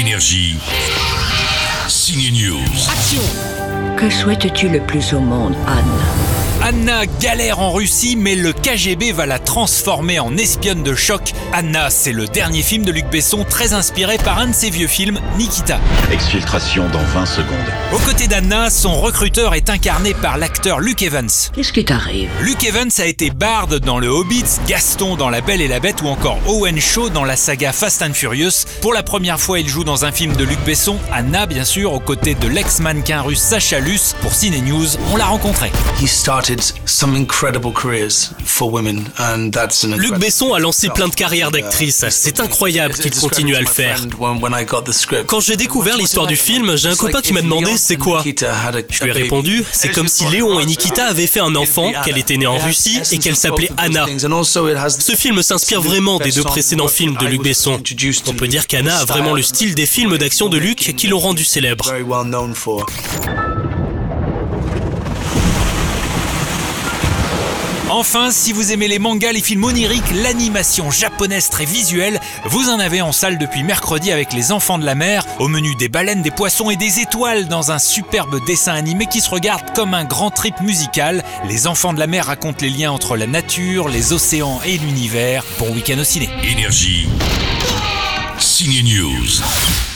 Énergie. Signe News. Que souhaites-tu le plus au monde, Anne? Anna galère en Russie, mais le KGB va la transformer en espionne de choc. Anna, c'est le dernier film de Luc Besson, très inspiré par un de ses vieux films, Nikita. Exfiltration dans 20 secondes. Aux côtés d'Anna, son recruteur est incarné par l'acteur Luke Evans. Qu'est-ce qui t'arrive? Luke Evans a été Bard dans Le Hobbit, Gaston dans La Belle et la Bête ou encore Owen Shaw dans la saga Fast and Furious. Pour la première fois, il joue dans un film de Luc Besson, Anna bien sûr, aux côtés de l'ex-mannequin russe Sacha Luce. Pour Cine News, on l'a rencontré. He started some incredible careers for women, and that's an Luc Besson a lancé plein de carrières d'actrice. C'est incroyable qu'il continue à le faire. Quand j'ai découvert l'histoire du film, j'ai un copain qui m'a demandé c'est quoi. Je lui ai répondu, c'est comme si Léon et Nikita avaient fait un enfant, qu'elle était née en Russie et qu'elle s'appelait Anna. Ce film s'inspire vraiment des deux précédents films de Luc Besson. On peut dire qu'Anna a vraiment le style des films d'action de Luc qui l'ont rendu célèbre. Enfin, si vous aimez les mangas, les films oniriques, l'animation japonaise très visuelle, vous en avez en salle depuis mercredi avec Les Enfants de la Mer, au menu des baleines, des poissons et des étoiles dans un superbe dessin animé qui se regarde comme un grand trip musical. Les Enfants de la Mer racontent les liens entre la nature, les océans et l'univers. Bon week-end au ciné. Énergie. News.